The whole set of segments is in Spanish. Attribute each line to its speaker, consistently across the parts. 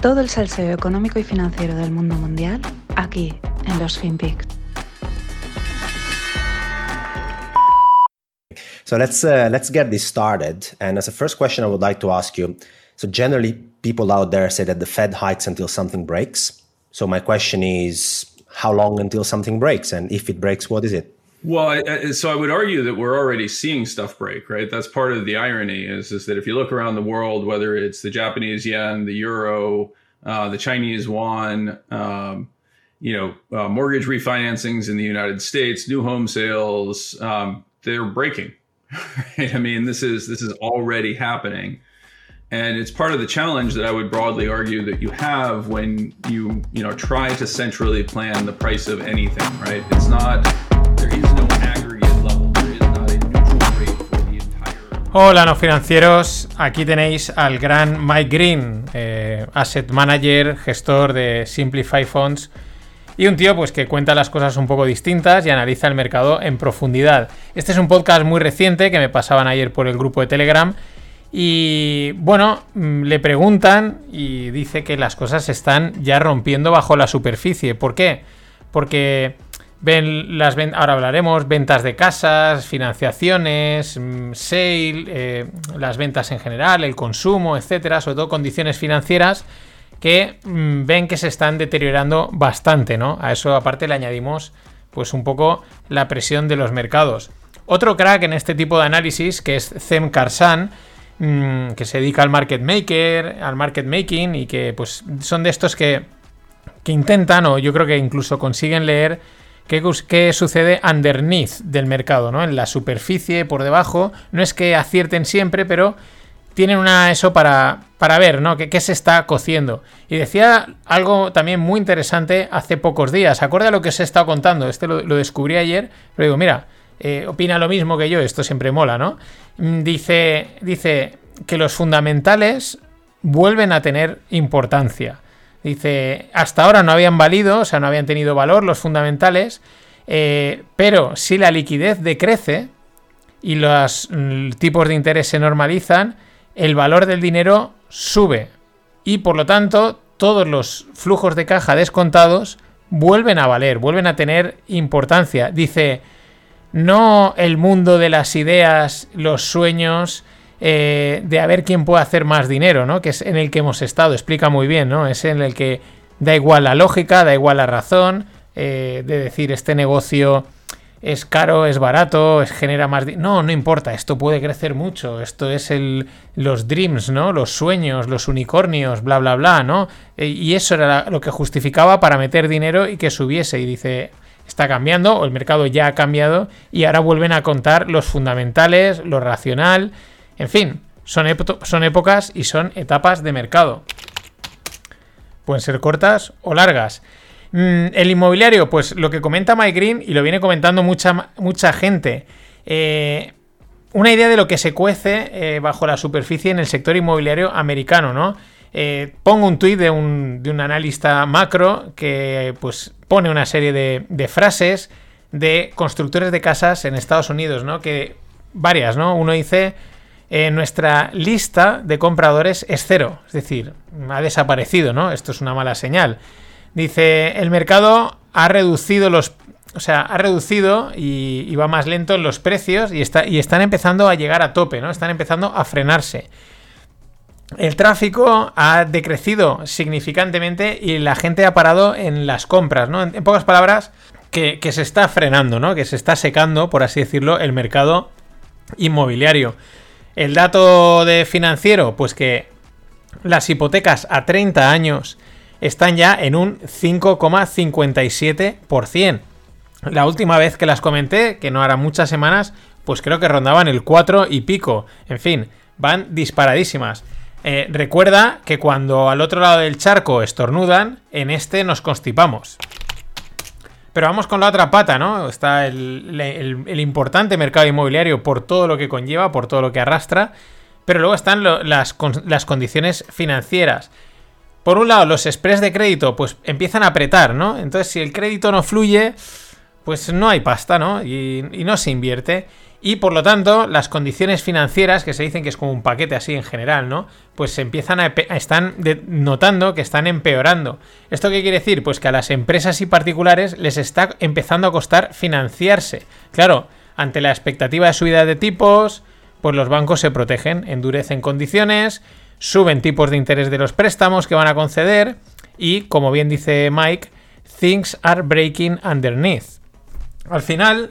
Speaker 1: Todo el salseo económico y financiero del mundo mundial aquí en los FinPix.
Speaker 2: So let's uh, let's get this started. And as a first question, I would like to ask you. So generally, people out there say that the Fed hikes until something breaks. So my question is, how long until something breaks? And if it breaks, what is it?
Speaker 3: Well, I, so I would argue that we're already seeing stuff break, right? That's part of the irony is, is that if you look around the world, whether it's the Japanese yen, the euro, uh, the Chinese yuan, um, you know, uh, mortgage refinancings in the United States, new home sales, um, they're breaking. Right? I mean, this is this is already happening, and it's part of the challenge that I would broadly argue that you have when you you know try to centrally plan the price of anything. Right? It's not
Speaker 4: Hola, no financieros. Aquí tenéis al gran Mike Green, eh, asset manager, gestor de Simplify Funds. Y un tío pues que cuenta las cosas un poco distintas y analiza el mercado en profundidad. Este es un podcast muy reciente que me pasaban ayer por el grupo de Telegram. Y bueno, mm, le preguntan y dice que las cosas se están ya rompiendo bajo la superficie. ¿Por qué? Porque ven las ahora hablaremos ventas de casas, financiaciones, mm, sale, eh, las ventas en general, el consumo, etcétera, sobre todo condiciones financieras que mm, ven que se están deteriorando bastante, ¿no? A eso aparte le añadimos pues un poco la presión de los mercados. Otro crack en este tipo de análisis, que es Zem Karsan, mm, que se dedica al market maker, al market making y que pues son de estos que, que intentan o yo creo que incluso consiguen leer qué, qué sucede underneath del mercado, ¿no? En la superficie, por debajo. No es que acierten siempre, pero tienen una eso para, para ver, ¿no? ¿Qué, se está cociendo? Y decía algo también muy interesante hace pocos días. Acorde a lo que os he estado contando. Este lo, descubrí ayer. Pero digo, mira, eh, opina lo mismo que yo. Esto siempre mola, ¿no? Mm, dice, dice que los fundamentales vuelven a tener importancia. Dice, hasta ahora no habían valido, o sea, no habían tenido valor los fundamentales. Eh, pero si la liquidez decrece y los mm, tipos de interés se normalizan, el valor del dinero sube y por lo tanto todos los flujos de caja descontados vuelven a valer, vuelven a tener importancia. Dice, no el mundo de las ideas, los sueños, eh, de a ver quién puede hacer más dinero, ¿no? Que es en el que hemos estado, explica muy bien, ¿no? Es en el que da igual la lógica, da igual la razón, eh, de decir este negocio es caro, es barato, es, genera más... No, no importa, esto puede crecer mucho, esto es el, los dreams, ¿no? Los sueños, los unicornios, bla, bla, bla, ¿no? E, y eso era lo que justificaba para meter dinero y que subiese. Y dice, está cambiando, o el mercado ya ha cambiado, y ahora vuelven a contar los fundamentales, lo racional, en fin, son, épocas y son etapas de mercado. Pueden ser cortas o largas. Mm, el inmobiliario, pues lo que comenta Mike Green y lo viene comentando mucha, mucha gente. Eh, una idea de lo que se cuece eh, bajo la superficie en el sector inmobiliario americano, ¿no? Eh, pongo un tuit de un, de un, analista macro que pues pone una serie de, de, frases de constructores de casas en Estados Unidos, ¿no? Que varias, ¿no? Uno dice nuestra lista de compradores es cero, es decir, ha desaparecido, ¿no? Esto es una mala señal. Dice, el mercado ha reducido los... O sea, ha reducido y, va más lento en los precios y, está, y están empezando a llegar a tope, ¿no? Están empezando a frenarse. El tráfico ha decrecido significantemente y la gente ha parado en las compras, ¿no? En, pocas palabras, que, que, se está frenando, ¿no? Que se está secando, por así decirlo, el mercado inmobiliario. El dato de financiero, pues que las hipotecas a 30 años están ya en un 5,57%. La última vez que las comenté, que no hará muchas semanas, pues creo que rondaban el 4 y pico. En fin, van disparadísimas. Eh, recuerda que cuando al otro lado del charco estornudan, en este nos constipamos. Pero vamos con la otra pata, ¿no? Está el, importante mercado inmobiliario por todo lo que conlleva, por todo lo que arrastra. Pero luego están las, las condiciones financieras. Por un lado, los spreads de crédito pues empiezan a apretar, ¿no? Entonces, si el crédito no fluye, pues no hay pasta, ¿no? Y, no se invierte. Y por lo tanto, las condiciones financieras, que se dicen que es como un paquete así en general, ¿no? Pues se empiezan a, están notando que están empeorando. ¿Esto qué quiere decir? Pues que a las empresas y particulares les está empezando a costar financiarse. Claro, ante la expectativa de subida de tipos, pues los bancos se protegen, endurecen condiciones, suben tipos de interés de los préstamos que van a conceder y, como bien dice Mike, things are breaking underneath. Al final,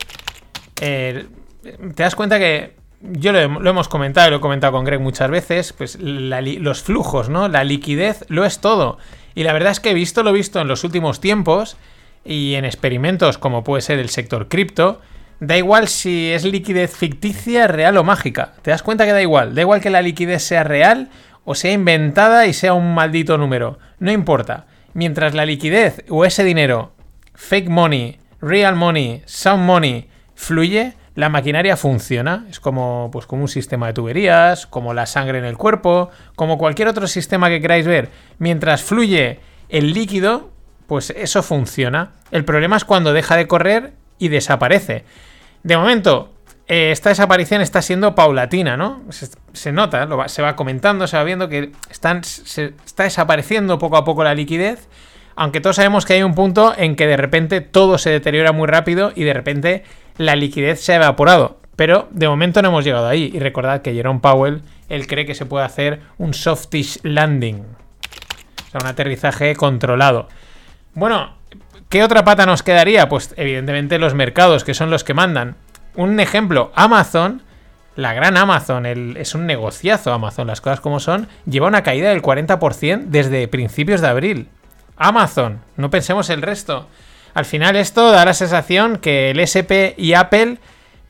Speaker 4: eh, te das cuenta que yo lo, hemos comentado, lo he comentado con Greg muchas veces, pues los flujos, ¿no? La liquidez lo es todo. Y la verdad es que he visto lo visto en los últimos tiempos y en experimentos como puede ser el sector cripto, da igual si es liquidez ficticia, real o mágica. Te das cuenta que da igual, da igual que la liquidez sea real o sea inventada y sea un maldito número, no importa. Mientras la liquidez o ese dinero, fake money, real money, sound money, fluye, la maquinaria funciona. Es como, pues, como un sistema de tuberías, como la sangre en el cuerpo, como cualquier otro sistema que queráis ver. Mientras fluye el líquido, pues eso funciona. El problema es cuando deja de correr y desaparece. De momento, eh, esta desaparición está siendo paulatina, ¿no? Se, nota, se va comentando, se va viendo que están, se, está desapareciendo poco a poco la liquidez. Aunque todos sabemos que hay un punto en que de repente todo se deteriora muy rápido y de repente la liquidez se ha evaporado. Pero de momento no hemos llegado ahí. Y recordad que Jerome Powell, él cree que se puede hacer un softish landing. O sea, un aterrizaje controlado. Bueno, ¿qué otra pata nos quedaría? Pues evidentemente los mercados, que son los que mandan. Un ejemplo, Amazon, la gran Amazon, es un negociazo Amazon, las cosas como son, lleva una caída del 40% desde principios de abril. Amazon, no pensemos el resto. Al final esto da la sensación que el SP y Apple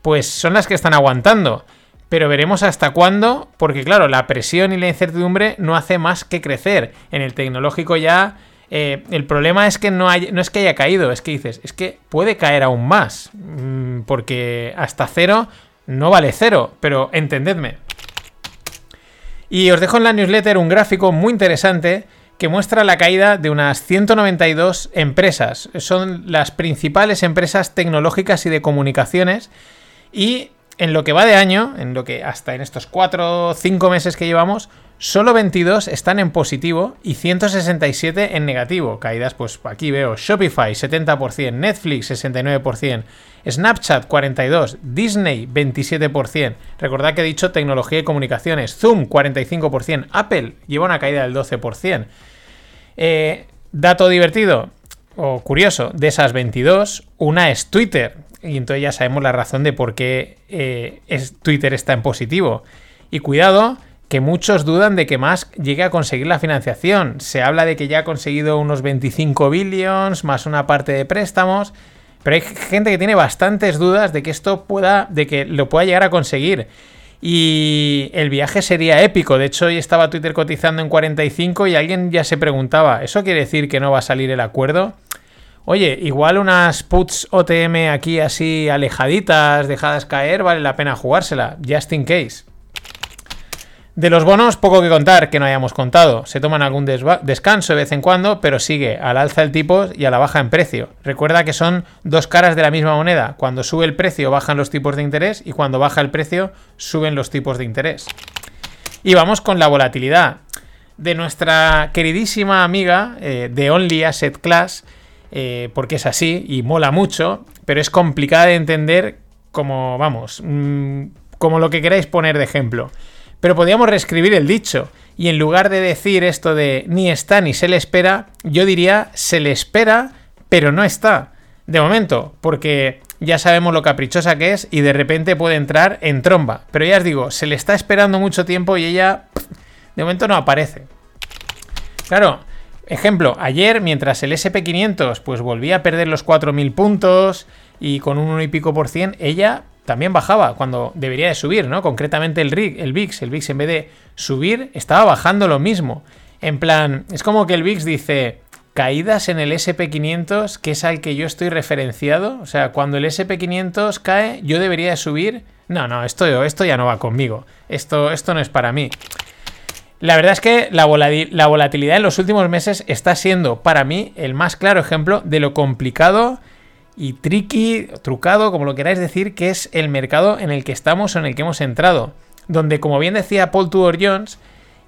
Speaker 4: pues son las que están aguantando. Pero veremos hasta cuándo, porque claro, la presión y la incertidumbre no hace más que crecer. En el tecnológico ya eh, el problema es que no, hay, no es que haya caído, es que dices, es que puede caer aún más. Mm, porque hasta cero no vale cero, pero entendedme. Y os dejo en la newsletter un gráfico muy interesante que muestra la caída de unas 192 empresas. Son las principales empresas tecnológicas y de comunicaciones. Y en lo que va de año, en lo que hasta en estos 4 o 5 meses que llevamos, solo 22 están en positivo y 167 en negativo. Caídas, pues aquí veo Shopify 70%, Netflix 69%, Snapchat 42%, Disney 27%. Recordad que he dicho tecnología y comunicaciones, Zoom 45%, Apple lleva una caída del 12%. Eh, dato divertido o curioso, de esas 22, una es Twitter. Y entonces ya sabemos la razón de por qué eh, es, Twitter está en positivo. Y cuidado, que muchos dudan de que Musk llegue a conseguir la financiación. Se habla de que ya ha conseguido unos 25 billions más una parte de préstamos. Pero hay gente que tiene bastantes dudas de que esto pueda, de que lo pueda llegar a conseguir. Y el viaje sería épico. De hecho, hoy estaba Twitter cotizando en 45 y alguien ya se preguntaba, ¿eso quiere decir que no va a salir el acuerdo? Oye, igual unas puts OTM aquí así alejaditas, dejadas caer, vale la pena jugársela, just in case. De los bonos, poco que contar que no hayamos contado. Se toman algún descanso de vez en cuando, pero sigue al alza el tipo y a la baja en precio. Recuerda que son dos caras de la misma moneda. Cuando sube el precio bajan los tipos de interés y cuando baja el precio suben los tipos de interés. Y vamos con la volatilidad de nuestra queridísima amiga eh, de Only Asset Class, eh, porque es así y mola mucho, pero es complicada de entender como, vamos, mm, como lo que queráis poner de ejemplo. Pero podríamos reescribir el dicho. Y en lugar de decir esto de ni está ni se le espera, yo diría se le espera, pero no está. De momento, porque ya sabemos lo caprichosa que es y de repente puede entrar en tromba. Pero ya os digo, se le está esperando mucho tiempo y ella de momento no aparece. Claro, ejemplo, ayer mientras el SP500 pues volvía a perder los 4.000 puntos y con un 1 y pico por cien, ella también bajaba cuando debería de subir, ¿no? Concretamente el RIG, el VIX, el VIX en vez de subir estaba bajando lo mismo. En plan, es como que el VIX dice caídas en el SP500, que es al que yo estoy referenciado, o sea, cuando el SP500 cae, yo debería de subir. No, no, esto, esto ya no va conmigo. Esto, esto no es para mí. La verdad es que la, la volatilidad en los últimos meses está siendo para mí el más claro ejemplo de lo complicado y tricky, trucado, como lo queráis decir, que es el mercado en el que estamos o en el que hemos entrado. Donde, como bien decía Paul Tudor Jones,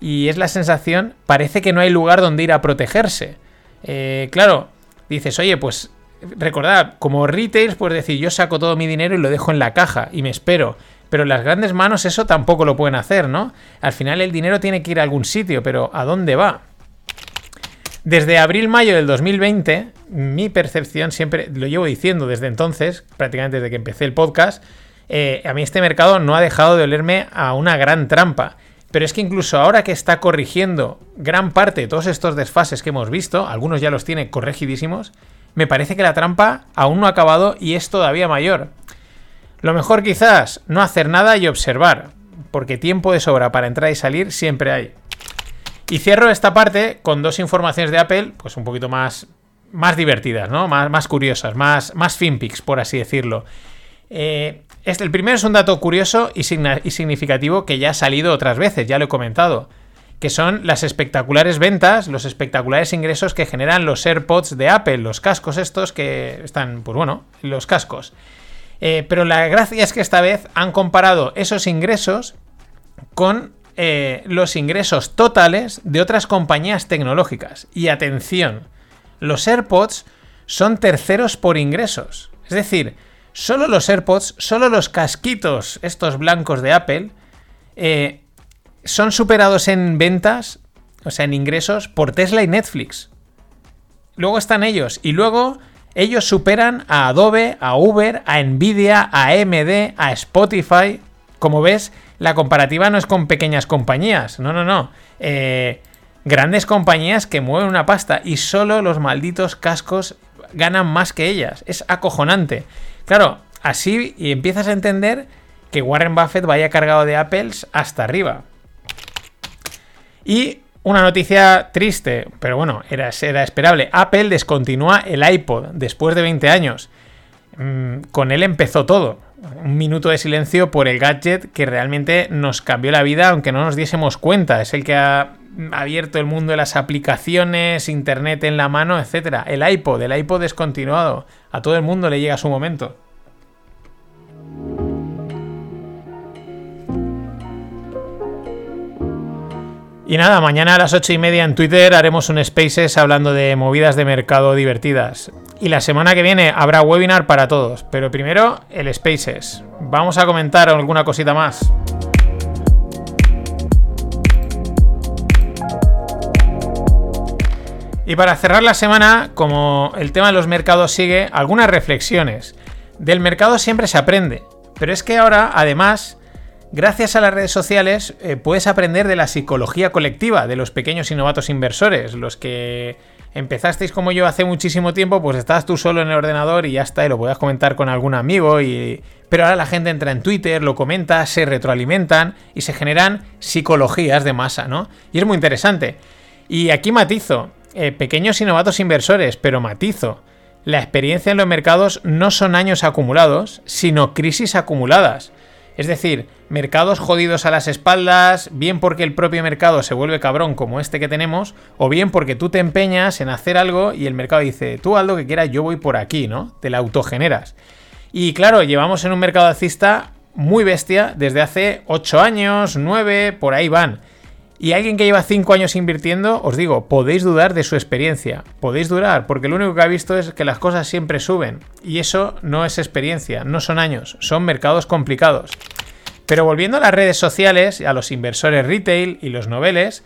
Speaker 4: y es la sensación, parece que no hay lugar donde ir a protegerse. Eh, claro, dices, oye, pues recordad, como retail, pues decir, yo saco todo mi dinero y lo dejo en la caja y me espero. Pero las grandes manos eso tampoco lo pueden hacer, ¿no? Al final el dinero tiene que ir a algún sitio, pero ¿a dónde va? Desde abril-mayo del 2020, mi percepción siempre, lo llevo diciendo desde entonces, prácticamente desde que empecé el podcast, eh, a mí este mercado no ha dejado de olerme a una gran trampa. Pero es que incluso ahora que está corrigiendo gran parte de todos estos desfases que hemos visto, algunos ya los tiene corregidísimos, me parece que la trampa aún no ha acabado y es todavía mayor. Lo mejor quizás no hacer nada y observar, porque tiempo de sobra para entrar y salir siempre hay. Y cierro esta parte con dos informaciones de Apple, pues un poquito más, más divertidas, ¿no? Más, más curiosas, más, más finpics, por así decirlo. Eh, este, el primero es un dato curioso y, y significativo que ya ha salido otras veces, ya lo he comentado que son las espectaculares ventas, los espectaculares ingresos que generan los AirPods de Apple, los cascos estos que están, pues bueno, los cascos. Eh, pero la gracia es que esta vez han comparado esos ingresos con eh, los ingresos totales de otras compañías tecnológicas. Y atención, los AirPods son terceros por ingresos. Es decir, solo los AirPods, solo los casquitos, estos blancos de Apple, eh, son superados en ventas, o sea, en ingresos, por Tesla y Netflix. Luego están ellos. Y luego ellos superan a Adobe, a Uber, a Nvidia, a AMD, a Spotify. Como ves, la comparativa no es con pequeñas compañías. No, no, no. Eh, grandes compañías que mueven una pasta y solo los malditos cascos ganan más que ellas. Es acojonante. Claro, así y empiezas a entender que Warren Buffett vaya cargado de Apples hasta arriba. Y una noticia triste, pero bueno, era, era esperable. Apple descontinúa el iPod después de 20 años. Mm, con él empezó todo. Un minuto de silencio por el gadget que realmente nos cambió la vida, aunque no nos diésemos cuenta. Es el que ha abierto el mundo de las aplicaciones, internet en la mano, etc. El iPod, el iPod descontinuado. A todo el mundo le llega su momento. Y nada, mañana a las 8 y media en Twitter haremos un Spaces hablando de movidas de mercado divertidas. Y la semana que viene habrá webinar para todos, pero primero el Spaces. Vamos a comentar alguna cosita más. Y para cerrar la semana, como el tema de los mercados sigue, algunas reflexiones. Del mercado siempre se aprende, pero es que ahora, además, Gracias a las redes sociales eh, puedes aprender de la psicología colectiva de los pequeños y novatos inversores, los que empezasteis como yo hace muchísimo tiempo, pues estabas tú solo en el ordenador y ya está, y lo podías comentar con algún amigo, y... pero ahora la gente entra en Twitter, lo comenta, se retroalimentan y se generan psicologías de masa, ¿no? Y es muy interesante. Y aquí matizo, eh, pequeños y novatos inversores, pero matizo. La experiencia en los mercados no son años acumulados, sino crisis acumuladas. Es decir, mercados jodidos a las espaldas, bien porque el propio mercado se vuelve cabrón como este que tenemos, o bien porque tú te empeñas en hacer algo y el mercado dice, tú haz lo que quieras, yo voy por aquí, ¿no? Te la autogeneras. Y claro, llevamos en un mercado alcista muy bestia desde hace 8 años, 9, por ahí van. Y alguien que lleva 5 años invirtiendo, os digo, podéis dudar de su experiencia. Podéis dudar, porque lo único que ha visto es que las cosas siempre suben. Y eso no es experiencia, no son años, son mercados complicados. Pero volviendo a las redes sociales, a los inversores retail y los noveles,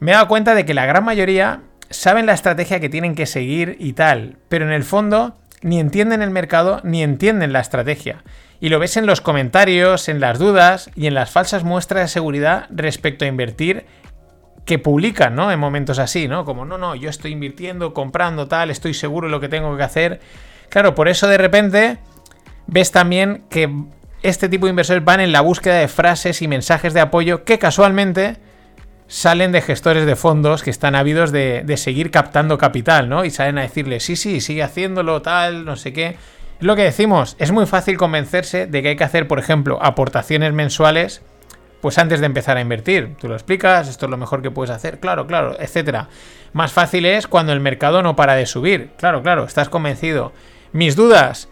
Speaker 4: me he dado cuenta de que la gran mayoría saben la estrategia que tienen que seguir y tal, pero en el fondo ni entienden el mercado ni entienden la estrategia. Y lo ves en los comentarios, en las dudas y en las falsas muestras de seguridad respecto a invertir que publican, ¿no? En momentos así, ¿no? Como, no, no, yo estoy invirtiendo, comprando tal, estoy seguro de lo que tengo que hacer. Claro, por eso de repente ves también que este tipo de inversores van en la búsqueda de frases y mensajes de apoyo que casualmente salen de gestores de fondos que están ávidos de, seguir captando capital, ¿no? Y salen a decirle, sí, sí, sigue haciéndolo, tal, no sé qué. Lo que decimos, es muy fácil convencerse de que hay que hacer, por ejemplo, aportaciones mensuales, pues antes de empezar a invertir. Tú lo explicas, esto es lo mejor que puedes hacer, claro, claro, etcétera. Más fácil es cuando el mercado no para de subir. Claro, claro, estás convencido. Mis dudas,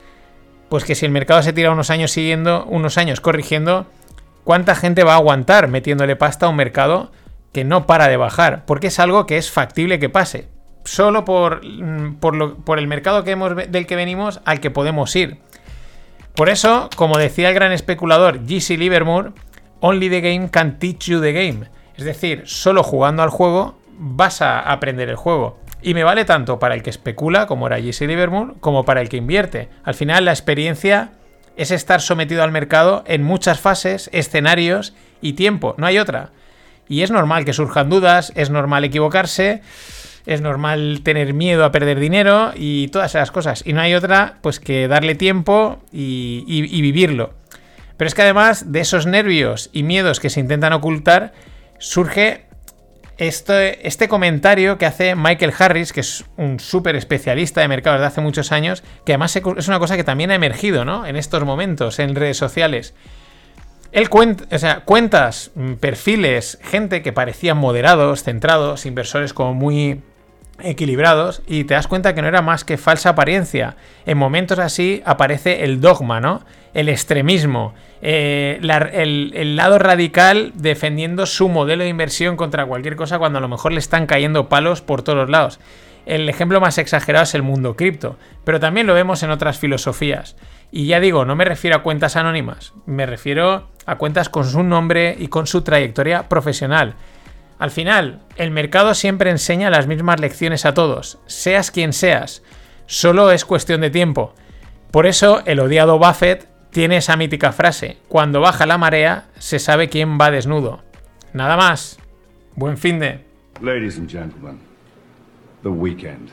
Speaker 4: pues que si el mercado se tira unos años siguiendo, unos años corrigiendo, ¿cuánta gente va a aguantar metiéndole pasta a un mercado que no para de bajar? Porque es algo que es factible que pase. Solo por, mm, por, el mercado que hemos, del que venimos al que podemos ir. Por eso, como decía el gran especulador G.C. Livermore, only the game can teach you the game. Es decir, solo jugando al juego vas a aprender el juego. Y me vale tanto para el que especula, como era Jesse Livermore, como para el que invierte. Al final, la experiencia es estar sometido al mercado en muchas fases, escenarios y tiempo. No hay otra. Y es normal que surjan dudas, es normal equivocarse, es normal tener miedo a perder dinero y todas esas cosas. Y no hay otra, pues que darle tiempo y, vivirlo. Pero es que además de esos nervios y miedos que se intentan ocultar, surge este, este, comentario que hace Michael Harris, que es un súper especialista de mercados de hace muchos años, que además es una cosa que también ha emergido ¿no? en estos momentos en redes sociales. Él cuenta, o sea, cuentas, mm, perfiles, gente que parecían moderados, centrados, inversores como muy equilibrados, y te das cuenta que no era más que falsa apariencia. En momentos así aparece el dogma, ¿no? El extremismo, eh, el, lado radical defendiendo su modelo de inversión contra cualquier cosa cuando a lo mejor le están cayendo palos por todos lados. El ejemplo más exagerado es el mundo cripto, pero también lo vemos en otras filosofías. Y ya digo, no me refiero a cuentas anónimas, me refiero a cuentas con su nombre y con su trayectoria profesional. Al final, el mercado siempre enseña las mismas lecciones a todos, seas quien seas, solo es cuestión de tiempo. Por eso el odiado Buffett tiene esa mítica frase, cuando baja la marea se sabe quién va desnudo. Nada más. Buen fin de... Ladies and gentlemen, the weekend.